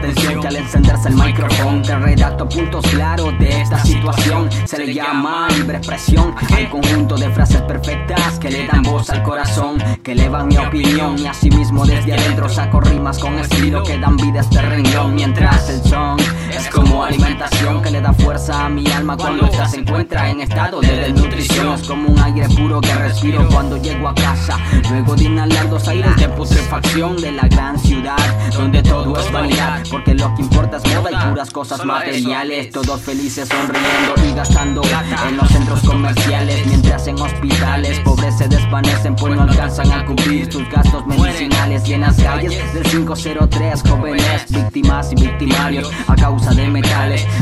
atención que al encenderse el micrófono te redacto puntos claros de esta situación. Se le llama libre expresión al conjunto de frases perfectas que le dan voz al corazón, que elevan mi opinión y asimismo desde adentro saco rimas con estilo que dan vida a este renglón mientras el son es como alimentación que le da fuerza a mi alma cuando esta se encuentra en estado de desnutrición. Es como un aire puro que respiro cuando llego a casa. Luego de inhalar dos aires de putrefacción de la gran ciudad donde todo es vanidad. Porque lo que importa es moda y puras cosas materiales. Todos felices sonriendo y gastando en los centros comerciales. Mientras en hospitales pobres se desvanecen pues no alcanzan a cubrir sus gastos medicinales. Y en las calles del 503 jóvenes víctimas y victimarios a causa de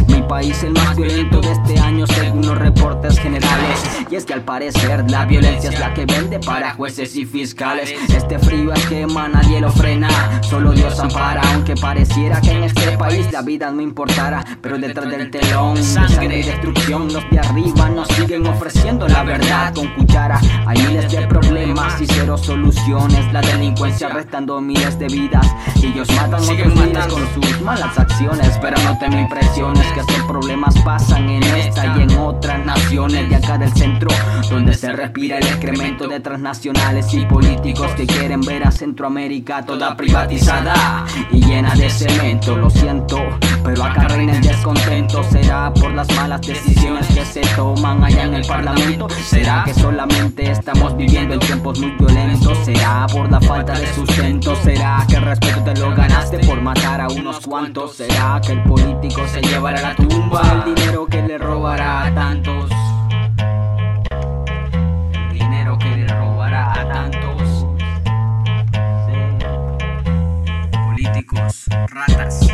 Mi país el más violento de este año según los reportes generales. Y es que al parecer la violencia es la que vende para jueces y fiscales. Este frío esquema nadie lo frena, solo Dios ampara. Aunque pareciera que en este país la vida no importara, pero detrás del telón de sangre y destrucción, los de arriba nos siguen ofreciendo la verdad con cuchara. Hay miles de problemas y cero soluciones. La delincuencia restando miles de vidas ellos matan otros miles con sus malas acciones. Pero no te me que estos problemas pasan en esta y en otras naciones de acá del centro, donde se respira el excremento de transnacionales y políticos que quieren ver a Centroamérica toda privatizada y llena de cemento. Lo siento, pero acá reina el descontento. ¿Será por las malas decisiones que se toman allá en el parlamento? ¿Será que solamente estamos viviendo en tiempos muy violentos? ¿Será por la falta de sustento? ¿Será que el respeto te lo ganaste por matar unos cuantos. ¿Será que el político se llevará a la tumba el dinero que le robará a tantos? El dinero que le robará a tantos. Políticos, ratas.